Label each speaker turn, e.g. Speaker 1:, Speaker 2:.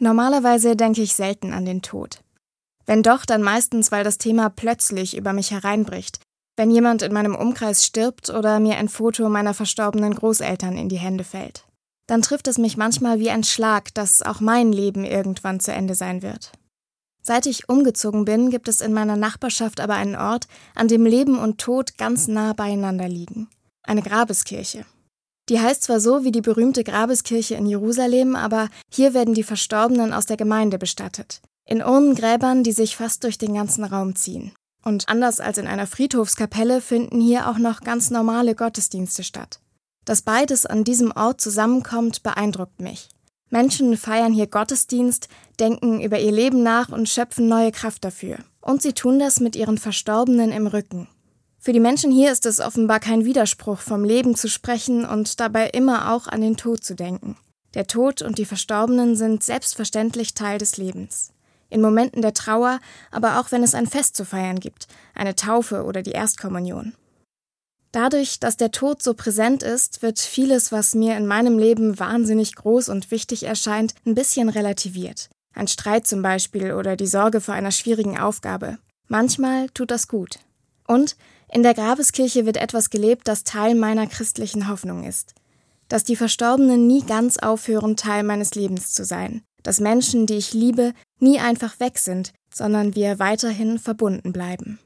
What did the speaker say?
Speaker 1: Normalerweise denke ich selten an den Tod. Wenn doch, dann meistens, weil das Thema plötzlich über mich hereinbricht, wenn jemand in meinem Umkreis stirbt oder mir ein Foto meiner verstorbenen Großeltern in die Hände fällt. Dann trifft es mich manchmal wie ein Schlag, dass auch mein Leben irgendwann zu Ende sein wird. Seit ich umgezogen bin, gibt es in meiner Nachbarschaft aber einen Ort, an dem Leben und Tod ganz nah beieinander liegen. Eine Grabeskirche. Die heißt zwar so wie die berühmte Grabeskirche in Jerusalem, aber hier werden die Verstorbenen aus der Gemeinde bestattet. In Urnengräbern, die sich fast durch den ganzen Raum ziehen. Und anders als in einer Friedhofskapelle finden hier auch noch ganz normale Gottesdienste statt. Dass beides an diesem Ort zusammenkommt, beeindruckt mich. Menschen feiern hier Gottesdienst, denken über ihr Leben nach und schöpfen neue Kraft dafür. Und sie tun das mit ihren Verstorbenen im Rücken. Für die Menschen hier ist es offenbar kein Widerspruch, vom Leben zu sprechen und dabei immer auch an den Tod zu denken. Der Tod und die Verstorbenen sind selbstverständlich Teil des Lebens. In Momenten der Trauer, aber auch wenn es ein Fest zu feiern gibt, eine Taufe oder die Erstkommunion. Dadurch, dass der Tod so präsent ist, wird vieles, was mir in meinem Leben wahnsinnig groß und wichtig erscheint, ein bisschen relativiert. Ein Streit zum Beispiel oder die Sorge vor einer schwierigen Aufgabe. Manchmal tut das gut. Und in der Grabeskirche wird etwas gelebt, das Teil meiner christlichen Hoffnung ist. Dass die Verstorbenen nie ganz aufhören, Teil meines Lebens zu sein. Dass Menschen, die ich liebe, nie einfach weg sind, sondern wir weiterhin verbunden bleiben.